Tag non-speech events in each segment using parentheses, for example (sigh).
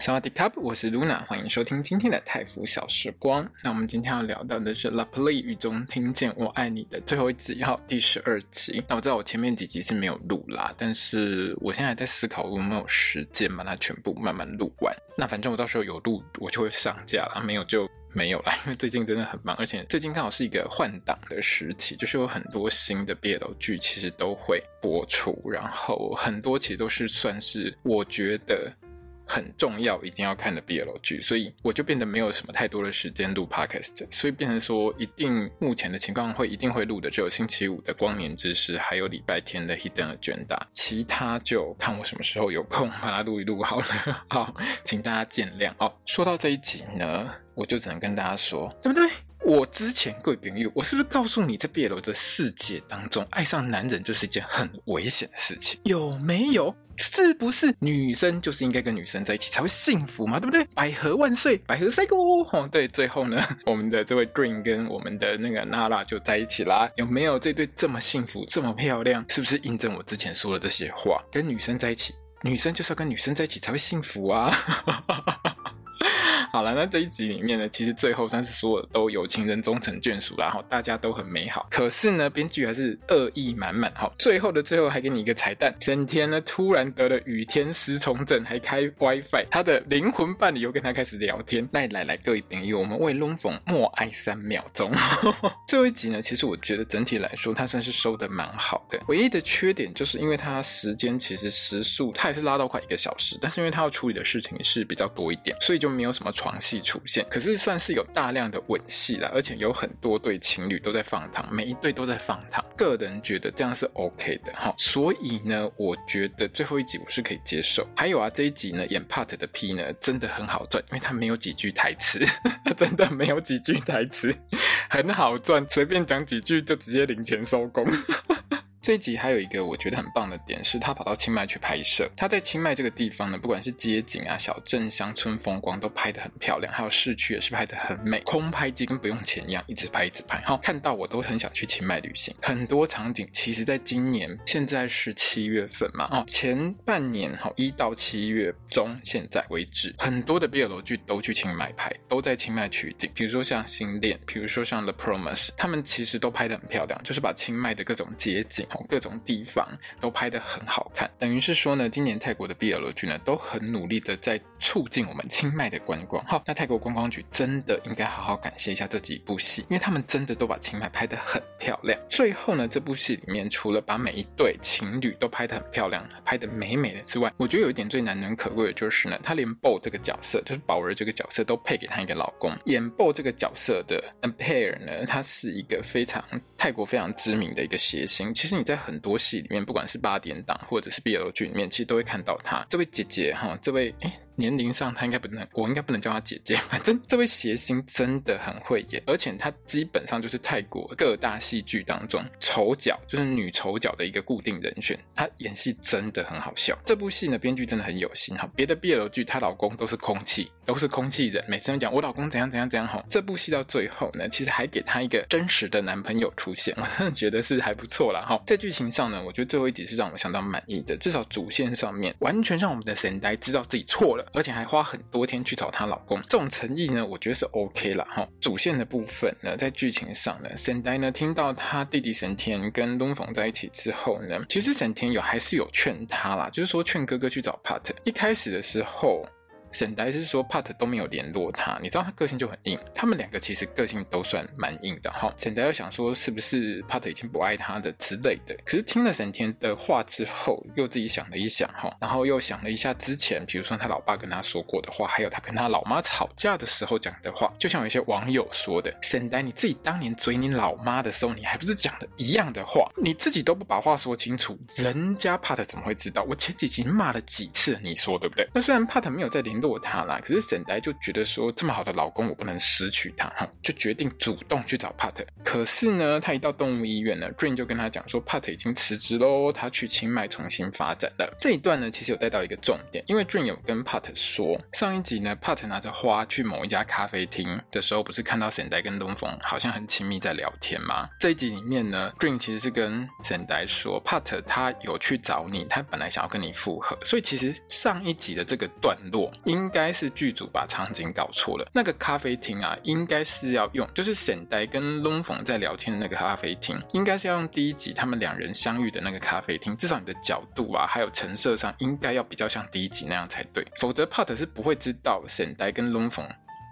萨瓦迪卡，我是 Luna，欢迎收听今天的泰服小时光。那我们今天要聊到的是《Lovely 雨中听见我爱你》的最后一集，好，第十二集。那我知道我前面几集是没有录啦，但是我现在在思考有没有时间把它全部慢慢录完。那反正我到时候有录，我就会上架了；没有就没有了。因为最近真的很忙，而且最近刚好是一个换档的时期，就是有很多新的 BL 剧其实都会播出，然后很多其实都是算是我觉得。很重要，一定要看的 BL 剧，所以我就变得没有什么太多的时间录 Podcast，所以变成说，一定目前的情况会一定会录的，只有星期五的光年之时，还有礼拜天的 Hidden Agenda，其他就看我什么时候有空把它录一录好了。好，请大家见谅哦。说到这一集呢，我就只能跟大家说，对不对？我之前贵朋友，我是不是告诉你，在 BL 的世界当中，爱上男人就是一件很危险的事情，有没有？是不是女生就是应该跟女生在一起才会幸福嘛？对不对？百合万岁，百合赛过哦。对，最后呢，(laughs) 我们的这位 Dream 跟我们的那个 Nara 就在一起啦。有没有这对这么幸福，这么漂亮？是不是印证我之前说的这些话？跟女生在一起，女生就是要跟女生在一起才会幸福啊！(laughs) 好了，那这一集里面呢，其实最后算是所有都有情人终成眷属，然后大家都很美好。可是呢，编剧还是恶意满满。好，最后的最后还给你一个彩蛋，沈天呢突然得了雨天失聪症，还开 WiFi，他的灵魂伴侣又跟他开始聊天。来来来，各位朋友，我们为龙凤默哀三秒钟。(laughs) 最后一集呢，其实我觉得整体来说，他算是收的蛮好的。唯一的缺点就是因为他时间其实时速，他也是拉到快一个小时，但是因为他要处理的事情也是比较多一点，所以就没有什么。床戏出现，可是算是有大量的吻戏了，而且有很多对情侣都在放糖，每一对都在放糖。个人觉得这样是 OK 的哈，所以呢，我觉得最后一集我是可以接受。还有啊，这一集呢，演 Part 的 P 呢，真的很好赚，因为他没有几句台词，(laughs) 真的没有几句台词，很好赚，随便讲几句就直接领钱收工。这一集还有一个我觉得很棒的点是，他跑到清迈去拍摄。他在清迈这个地方呢，不管是街景啊、小镇、乡村风光都拍得很漂亮，还有市区也是拍得很美。空拍机跟不用钱一样，一直拍一直拍。好，看到我都很想去清迈旅行。很多场景其实在今年，现在是七月份嘛，哦，前半年哈一到七月中现在为止，很多的 BL 剧都去清迈拍，都在清迈取景。比如说像《新恋》，比如说像《The Promise》，他们其实都拍得很漂亮，就是把清迈的各种街景。各种地方都拍得很好看，等于是说呢，今年泰国的 BL 剧呢都很努力的在促进我们清迈的观光。好，那泰国观光局真的应该好好感谢一下这几部戏，因为他们真的都把清迈拍得很漂亮。最后呢，这部戏里面除了把每一对情侣都拍得很漂亮，拍得美美的之外，我觉得有一点最难能可贵的就是呢，他连 Bo 这个角色，就是宝儿这个角色都配给他一个老公。演 Bo 这个角色的 Ampere 呢，他是一个非常泰国非常知名的一个谐星。其实你在很多戏里面，不管是八点档或者是 BL 剧里面，其实都会看到她这位姐姐哈，这位诶年龄上，她应该不能，我应该不能叫她姐姐。(laughs) 反正这位谐星真的很会演，而且她基本上就是泰国各大戏剧当中丑角，就是女丑角的一个固定人选。她演戏真的很好笑。这部戏呢，编剧真的很有心哈。别的 BL 剧，她老公都是空气，都是空气人，每次都讲我老公怎样怎样怎样哈。这部戏到最后呢，其实还给她一个真实的男朋友出现，我真的觉得是还不错啦哈。在剧情上呢，我觉得最后一集是让我相当满意的，至少主线上面完全让我们的神呆知道自己错了。而且还花很多天去找她老公，这种诚意呢，我觉得是 OK 了哈。主线的部分呢，在剧情上呢，沈呆呢听到她弟弟沈田跟东房在一起之后呢，其实沈田有还是有劝他啦，就是说劝哥哥去找 Pat。一开始的时候。沈呆是说帕特都没有联络他，你知道他个性就很硬，他们两个其实个性都算蛮硬的哈。沈呆又想说，是不是帕特已经不爱他的之类的？可是听了沈天的话之后，又自己想了一想哈，然后又想了一下之前，比如说他老爸跟他说过的话，还有他跟他老妈吵架的时候讲的话，就像有一些网友说的，沈呆你自己当年追你老妈的时候，你还不是讲的一样的话，你自己都不把话说清楚，人家帕特怎么会知道？我前几集骂了几次，你说对不对？那虽然帕特没有在联落他啦。可是沈呆就觉得说，这么好的老公，我不能失去他，哈，就决定主动去找 Pat。可是呢，他一到动物医院呢，Dream 就跟他讲说，Pat 已经辞职喽，他去清迈重新发展了。这一段呢，其实有带到一个重点，因为 Dream 有跟 Pat 说，上一集呢，Pat 拿着花去某一家咖啡厅的时候，不是看到沈呆跟东风好像很亲密在聊天吗？这一集里面呢，Dream 其实是跟沈呆说，Pat 他有去找你，他本来想要跟你复合，所以其实上一集的这个段落应该是剧组把场景搞错了。那个咖啡厅啊，应该是要用，就是沈呆跟龙凤在聊天的那个咖啡厅，应该是要用第一集他们两人相遇的那个咖啡厅。至少你的角度啊，还有成色上，应该要比较像第一集那样才对，否则 Pat 是不会知道沈呆跟龙凤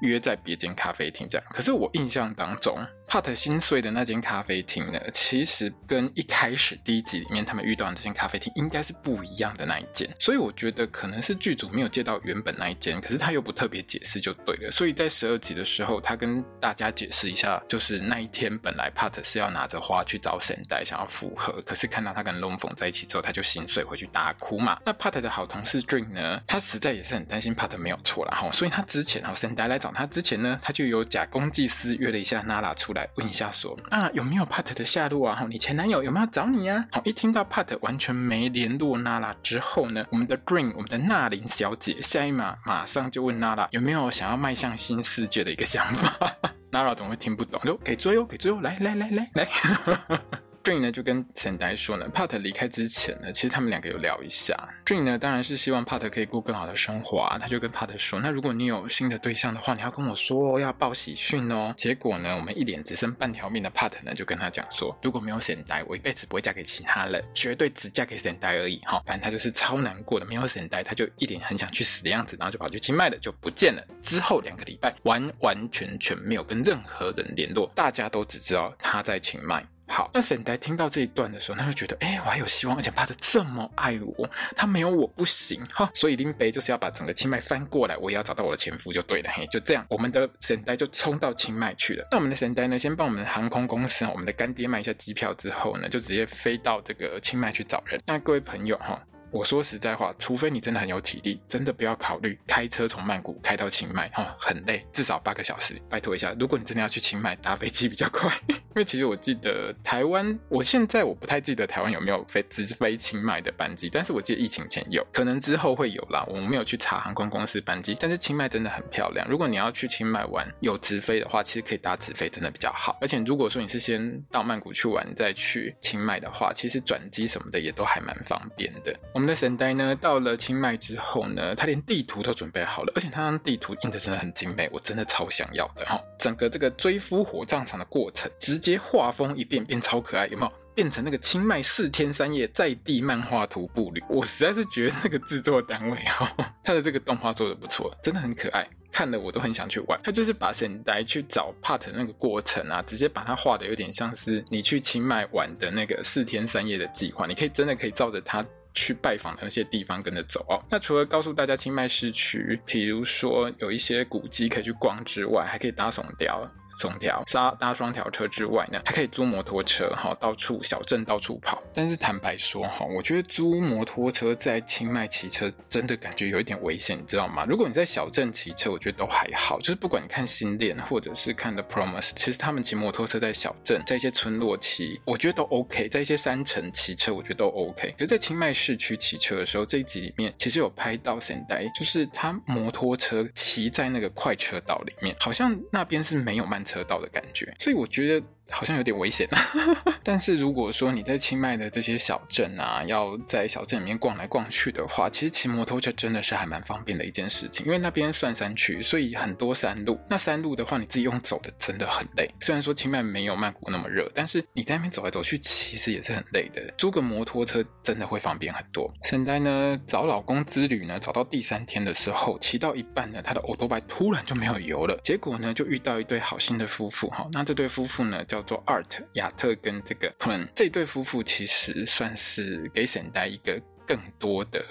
约在别间咖啡厅这样。可是我印象当中。帕特心碎的那间咖啡厅呢，其实跟一开始第一集里面他们遇到的那间咖啡厅应该是不一样的那一间，所以我觉得可能是剧组没有借到原本那一间，可是他又不特别解释就对了。所以在十二集的时候，他跟大家解释一下，就是那一天本来帕特是要拿着花去找沈呆想要复合，可是看到他跟龙凤在一起之后，他就心碎回去大哭嘛。那帕特的好同事 Dream 呢，他实在也是很担心帕特没有错啦哈，所以他之前哈沈呆来找他之前呢，他就有假公济私约了一下娜拉出来。问一下说，啊有没有 Pat 的下落啊？好，你前男友有没有找你啊？好，一听到 Pat 完全没联络娜拉之后呢，我们的 Dream，我们的娜琳小姐，下一马马上就问娜拉有没有想要迈向新世界的一个想法。(laughs) 娜拉总会听不懂，说给追哦，给追哦，来来来来来。(laughs) J 呢就跟沈呆说呢，Pat 离开之前呢，其实他们两个有聊一下。J 呢当然是希望 Pat 可以过更好的生活啊，他就跟 Pat 说，那如果你有新的对象的话，你要跟我说，要报喜讯哦。结果呢，我们一脸只剩半条命的 Pat 呢就跟他讲说，如果没有沈呆，我一辈子不会嫁给其他人，绝对只嫁给沈呆而已。哈，反正他就是超难过的，没有沈呆，他就一脸很想去死的样子，然后就跑去清迈了，就不见了。之后两个礼拜完完全全没有跟任何人联络，大家都只知道他在清迈。好，那沈呆听到这一段的时候，他就觉得，哎、我还有希望，而且帕特这么爱我，他没有我不行哈。所以林北就是要把整个清迈翻过来，我也要找到我的前夫就对了。嘿，就这样，我们的沈呆就冲到清迈去了。那我们的沈呆呢，先帮我们航空公司，我们的干爹买一下机票之后呢，就直接飞到这个清迈去找人。那各位朋友哈。我说实在话，除非你真的很有体力，真的不要考虑开车从曼谷开到清迈，哈、哦，很累，至少八个小时。拜托一下，如果你真的要去清迈，搭飞机比较快。(laughs) 因为其实我记得台湾，我现在我不太记得台湾有没有飞直飞清迈的班机，但是我记得疫情前有，可能之后会有啦。我没有去查航空公司班机，但是清迈真的很漂亮。如果你要去清迈玩，有直飞的话，其实可以搭直飞，真的比较好。而且如果说你是先到曼谷去玩，再去清迈的话，其实转机什么的也都还蛮方便的。我们的神呆呢，到了清迈之后呢，他连地图都准备好了，而且他地图印的真的很精美，我真的超想要的哈。整个这个追夫火葬场的过程，直接画风一变，变超可爱，有没有？变成那个清迈四天三夜在地漫画徒步旅，我实在是觉得那个制作单位哈，他的这个动画做的不错，真的很可爱。看了我都很想去玩，他就是把神呆去找帕特那个过程啊，直接把它画的有点像是你去清迈玩的那个四天三夜的计划，你可以真的可以照着他去拜访的那些地方跟着走哦。那除了告诉大家清迈市区，比如说有一些古迹可以去逛之外，还可以搭耸吊。双条搭搭双条车之外呢，还可以租摩托车哈，到处小镇到处跑。但是坦白说哈，我觉得租摩托车在清迈骑车真的感觉有一点危险，你知道吗？如果你在小镇骑车，我觉得都还好。就是不管你看新恋或者是看 The Promise，其实他们骑摩托车在小镇，在一些村落骑，我觉得都 OK。在一些山城骑车，我觉得都 OK。可是，在清迈市区骑车的时候，这一集里面其实有拍到沈呆，就是他摩托车骑在那个快车道里面，好像那边是没有慢车道的感觉，所以我觉得。好像有点危险啊，(laughs) 但是如果说你在清迈的这些小镇啊，要在小镇里面逛来逛去的话，其实骑摩托车真的是还蛮方便的一件事情，因为那边算山区，所以很多山路。那山路的话，你自己用走的真的很累。虽然说清迈没有曼谷那么热，但是你在那边走来走去，其实也是很累的。租个摩托车真的会方便很多。现在呢，找老公之旅呢，找到第三天的时候，骑到一半呢，他的欧多拜突然就没有油了，结果呢，就遇到一对好心的夫妇哈。那这对夫妇呢，叫。叫做 Art 亚特跟这个 Pun 这对夫妇，其实算是给沈呆一个更多的。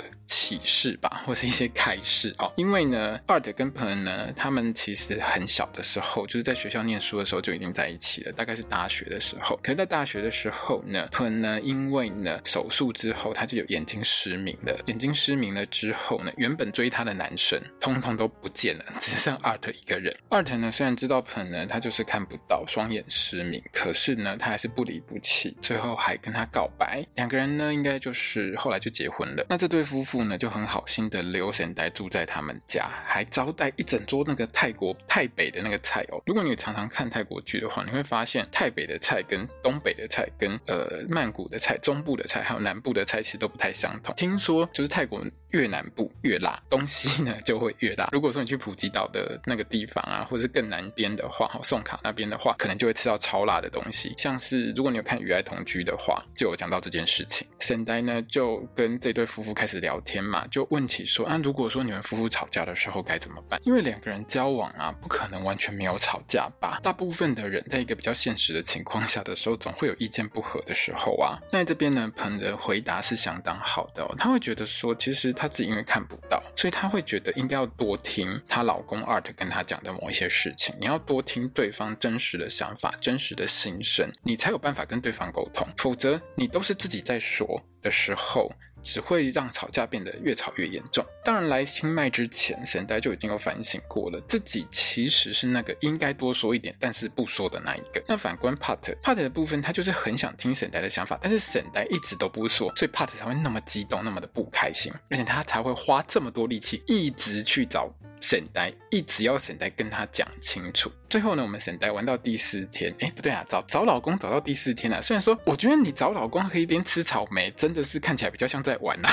启示吧，(laughs) 或是一些开示哦。因为呢，Art 跟 Pen 呢，他们其实很小的时候，就是在学校念书的时候就已经在一起了，大概是大学的时候。可是，在大学的时候呢，Pen 呢，因为呢手术之后，他就有眼睛失明了。眼睛失明了之后呢，原本追他的男生通通都不见了，(laughs) 只剩 Art 一个人。Art 呢，虽然知道 Pen 呢，他就是看不到，双眼失明，可是呢，他还是不离不弃，最后还跟他告白。两个人呢，应该就是后来就结婚了。那这对夫妇呢，就很好心的留神呆住在他们家，还招待一整桌那个泰国泰北的那个菜哦。如果你常常看泰国剧的话，你会发现泰北的菜跟东北的菜、跟呃曼谷的菜、中部的菜还有南部的菜其实都不太相同。听说就是泰国越南部越辣，东西呢就会越辣。如果说你去普吉岛的那个地方啊，或者是更南边的话，哈，宋卡那边的话，可能就会吃到超辣的东西。像是如果你有看《与爱同居》的话，就有讲到这件事情。神呆呢就跟这对夫妇开始聊天嘛，就问起说啊，如果说你们夫妇吵架的时候该怎么办？因为两个人交往啊，不可能完全没有吵架吧？大部分的人在一个比较现实的情况下的时候，总会有意见不合的时候啊。那这边呢，彭的回答是相当好的哦，他会觉得说，其实他自己因为看不到，所以他会觉得应该要多听她老公 Art 跟他讲的某一些事情，你要多听对方真实的想法、真实的心声，你才有办法跟对方沟通，否则你都是自己在说的时候。只会让吵架变得越吵越严重。当然，来清迈之前，沈代就已经有反省过了，自己其实是那个应该多说一点，但是不说的那一个。那反观 Pat，Pat 的部分，他就是很想听沈代的想法，但是沈代一直都不说，所以 Pat 才会那么激动，那么的不开心，而且他才会花这么多力气，一直去找。沈呆一直要沈呆跟他讲清楚。最后呢，我们沈呆玩到第四天，哎，不对啊，找找老公找到第四天了。虽然说，我觉得你找老公可以一边吃草莓，真的是看起来比较像在玩啊。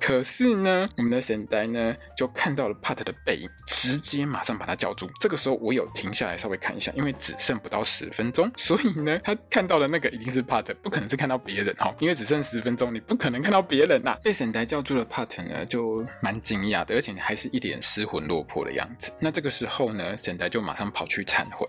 可是呢，我们的神呆呢就看到了 Pat 的背影，直接马上把他叫住。这个时候我有停下来稍微看一下，因为只剩不到十分钟，(laughs) 所以呢，他看到的那个一定是 Pat，不可能是看到别人哈，因为只剩十分钟，你不可能看到别人呐、啊。被神呆叫住了 Pat 呢，就蛮惊讶的，而且还是一脸失魂落魄的样子。那这个时候呢，神呆就马上跑去忏悔，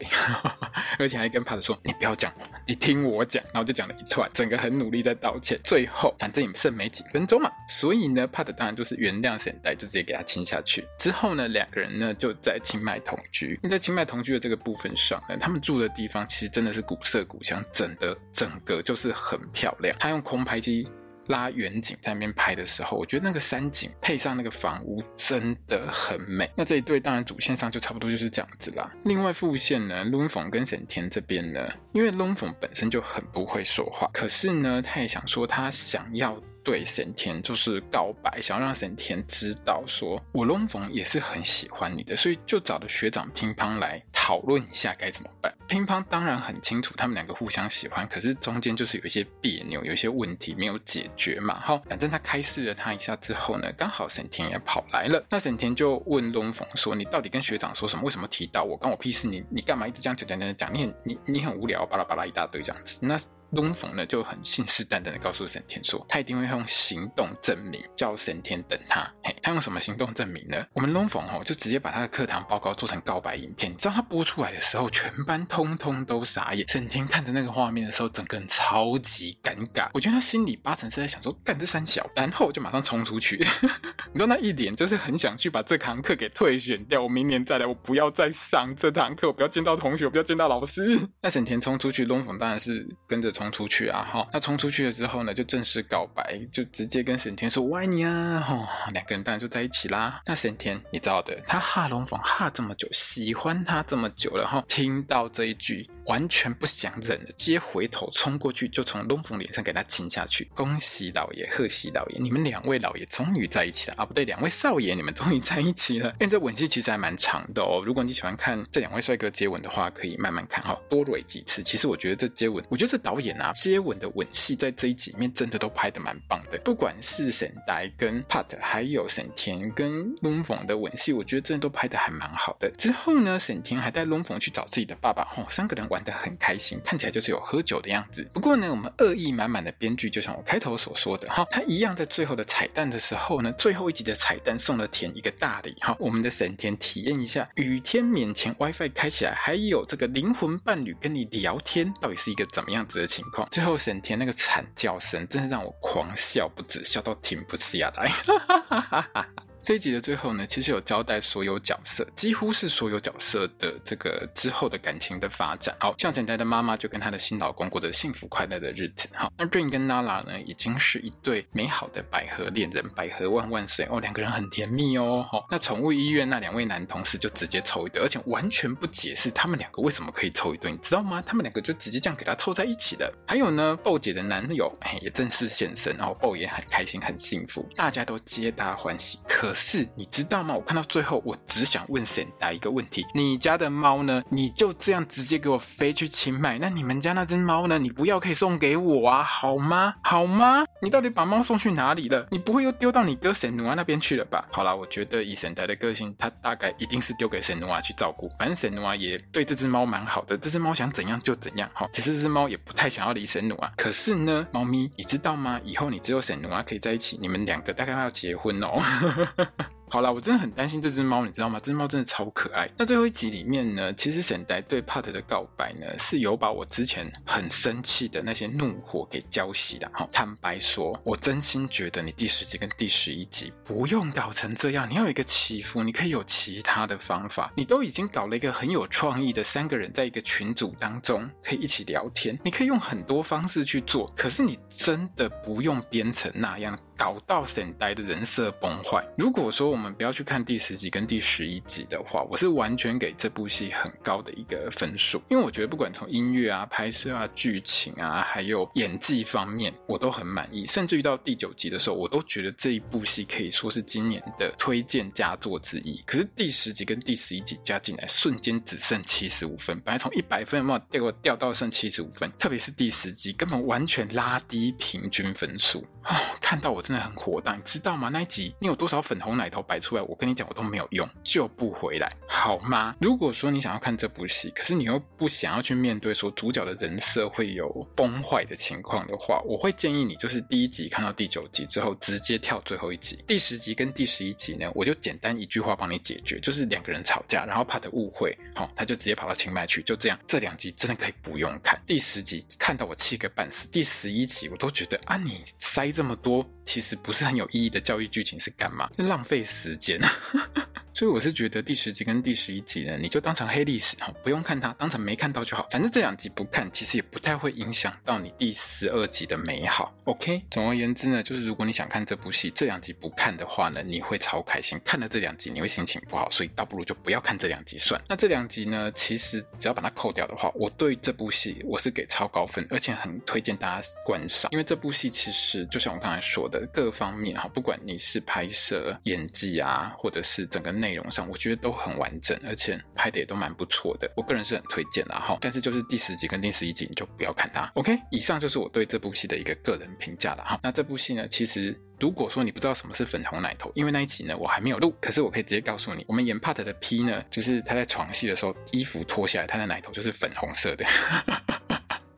(laughs) 而且还跟 Pat 说：“你不要讲，你听我讲。”然后就讲了一串，整个很努力在道歉。最后反正也剩没几分钟嘛，所以呢。Pat 当然就是原谅沈代，就直接给他亲下去。之后呢，两个人呢就在清迈同居。那在清迈同居的这个部分上呢，他们住的地方其实真的是古色古香，整的整个就是很漂亮。他用空拍机拉远景在那边拍的时候，我觉得那个山景配上那个房屋真的很美。那这一对当然主线上就差不多就是这样子啦。另外副线呢，Lung Fong 跟沈田这边呢，因为 Lung Fong 本身就很不会说话，可是呢，他也想说他想要。对沈田就是告白，想要让沈田知道说，我龙凤也是很喜欢你的，所以就找了学长乒乓来讨论一下该怎么办。乒乓当然很清楚他们两个互相喜欢，可是中间就是有一些别扭，有一些问题没有解决嘛。好，反正他开示了他一下之后呢，刚好沈田也跑来了，那沈田就问龙凤说：“你到底跟学长说什么？为什么提到我？关我屁事！你你干嘛一直这样讲讲讲讲？你很你你很无聊，巴拉巴拉一大堆这样子。”那龙凤呢就很信誓旦旦的告诉沈田说，他一定会用行动证明，叫沈田等他。嘿，他用什么行动证明呢？我们龙凤哦就直接把他的课堂报告做成告白影片。你知道他播出来的时候，全班通通都傻眼。沈田看着那个画面的时候，整个人超级尴尬。我觉得他心里八成是在想说，干这三小，然后就马上冲出去。(laughs) 你知道那一脸就是很想去把这堂课给退选掉，我明年再来，我不要再上这堂课，我不要见到同学，我不要见到老师。那沈田冲出去，龙凤当然是跟着冲。冲出去啊！哈，那冲出去了之后呢，就正式告白，就直接跟沈天说“我爱你啊！”哈，两个人当然就在一起啦。那沈天你知道的，他哈龙房哈这么久，喜欢他这么久了哈，听到这一句，完全不想忍了，接回头冲过去，就从龙凤脸上给他亲下去。恭喜老爷，贺喜老爷，你们两位老爷终于在一起了啊！不对，两位少爷，你们终于在一起了。因为这吻戏其实还蛮长的哦。如果你喜欢看这两位帅哥接吻的话，可以慢慢看哈，多蕊几次。其实我觉得这接吻，我觉得这导演。啊，接吻的吻戏在这一集里面真的都拍得蛮棒的，不管是沈呆跟 Pat，还有沈田跟龙凤的吻戏，我觉得真的都拍得还蛮好的。之后呢，沈田还带龙凤去找自己的爸爸，吼，三个人玩得很开心，看起来就是有喝酒的样子。不过呢，我们恶意满满的编剧，就像我开头所说的，哈，他一样在最后的彩蛋的时候呢，最后一集的彩蛋送了田一个大礼，哈，我们的沈田体验一下雨天免钱 WiFi 开起来，还有这个灵魂伴侣跟你聊天，到底是一个怎么样子的情况。最后沈田那个惨叫声，真的让我狂笑不止，笑到停不下来哈哈哈哈哈。(laughs) 这一集的最后呢，其实有交代所有角色，几乎是所有角色的这个之后的感情的发展。好，像沈台的妈妈就跟她的新老公过着幸福快乐的日子。好，那 Rain 跟 Nala 呢，已经是一对美好的百合恋人，百合万万岁哦，两个人很甜蜜哦。好，那宠物医院那两位男同事就直接凑一对，而且完全不解释他们两个为什么可以凑一对，你知道吗？他们两个就直接这样给他凑在一起的。还有呢，Bo 姐的男友哎也正式现身，然后 Bo 也很开心很幸福，大家都皆大欢喜。可可是你知道吗？我看到最后，我只想问沈台一个问题：你家的猫呢？你就这样直接给我飞去清迈？那你们家那只猫呢？你不要可以送给我啊，好吗？好吗？你到底把猫送去哪里了？你不会又丢到你哥沈努阿那边去了吧？好啦，我觉得以沈台的个性，他大概一定是丢给沈努阿去照顾。反正沈努阿也对这只猫蛮好的，这只猫想怎样就怎样。好，其实这只猫也不太想要离沈努阿。可是呢，猫咪，你知道吗？以后你只有沈努阿可以在一起，你们两个大概要结婚哦。(laughs) 好啦，我真的很担心这只猫，你知道吗？这只猫真的超可爱。那最后一集里面呢，其实沈台对帕特的告白呢，是有把我之前很生气的那些怒火给浇熄的。好，坦白说，我真心觉得你第十集跟第十一集不用搞成这样，你要有一个起伏，你可以有其他的方法。你都已经搞了一个很有创意的三个人在一个群组当中可以一起聊天，你可以用很多方式去做。可是你真的不用编成那样。搞到沈呆的人设崩坏。如果说我们不要去看第十集跟第十一集的话，我是完全给这部戏很高的一个分数，因为我觉得不管从音乐啊、拍摄啊、剧情啊，还有演技方面，我都很满意。甚至于到第九集的时候，我都觉得这一部戏可以说是今年的推荐佳作之一。可是第十集跟第十一集加进来，瞬间只剩七十五分，本来从一百分嘛掉掉到剩七十五分，特别是第十集，根本完全拉低平均分数。哦，看到我真真的很火大，你知道吗？那一集你有多少粉红奶头摆出来，我跟你讲，我都没有用，救不回来，好吗？如果说你想要看这部戏，可是你又不想要去面对说主角的人设会有崩坏的情况的话，我会建议你就是第一集看到第九集之后，直接跳最后一集。第十集跟第十一集呢，我就简单一句话帮你解决，就是两个人吵架，然后怕的误会，好、哦，他就直接跑到清迈去，就这样。这两集真的可以不用看。第十集看到我气个半死，第十一集我都觉得啊，你塞。这么多其实不是很有意义的教育剧情是干嘛？是 (laughs) 浪费时间。(laughs) 所以我是觉得第十集跟第十一集呢，你就当成黑历史哈，不用看它，当成没看到就好。反正这两集不看，其实也不太会影响到你第十二集的美好。OK，总而言之呢，就是如果你想看这部戏，这两集不看的话呢，你会超开心；看了这两集，你会心情不好，所以倒不如就不要看这两集算。那这两集呢，其实只要把它扣掉的话，我对这部戏我是给超高分，而且很推荐大家观赏，因为这部戏其实就像我刚才说的，各方面哈，不管你是拍摄、演技啊，或者是整个。内容上我觉得都很完整，而且拍的也都蛮不错的，我个人是很推荐的哈。但是就是第十集跟第十一集你就不要看它。OK，以上就是我对这部戏的一个个人评价了哈。那这部戏呢，其实如果说你不知道什么是粉红奶头，因为那一集呢我还没有录，可是我可以直接告诉你，我们演 part 的 P 呢，就是他在床戏的时候衣服脱下来，他的奶头就是粉红色的。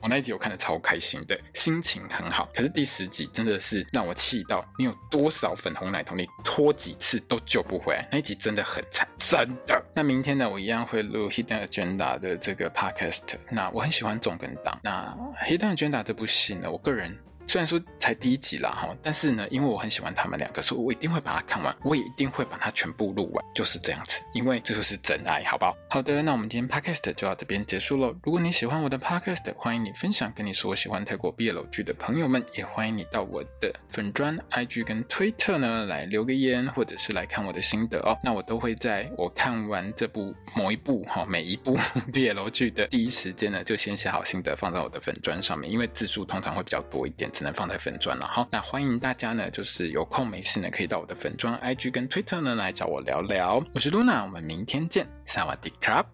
我那一集我看的超开心的，心情很好。可是第十集真的是让我气到，你有多少粉红奶头，你拖几次都救不回来。那一集真的很惨，真的。那明天呢，我一样会录《Hidden Agenda》的这个 Podcast。那我很喜欢总跟党。那《Hidden Agenda》这部戏呢，我个人。虽然说才第一集啦哈，但是呢，因为我很喜欢他们两个，所以我一定会把它看完，我也一定会把它全部录完，就是这样子，因为这就是真爱，好不好？好的，那我们今天 podcast 就到这边结束喽。如果你喜欢我的 podcast，欢迎你分享跟你说喜欢泰国 BL 剧的朋友们，也欢迎你到我的粉专、IG 跟推特呢来留个言，或者是来看我的心得哦。那我都会在我看完这部某一部哈每一部 (laughs) BL 剧的第一时间呢，就先写好心得放在我的粉专上面，因为字数通常会比较多一点。只能放在粉砖了哈，那欢迎大家呢，就是有空没事呢，可以到我的粉砖、IG 跟 Twitter 呢来找我聊聊。我是 Luna，我们明天见，萨瓦迪卡。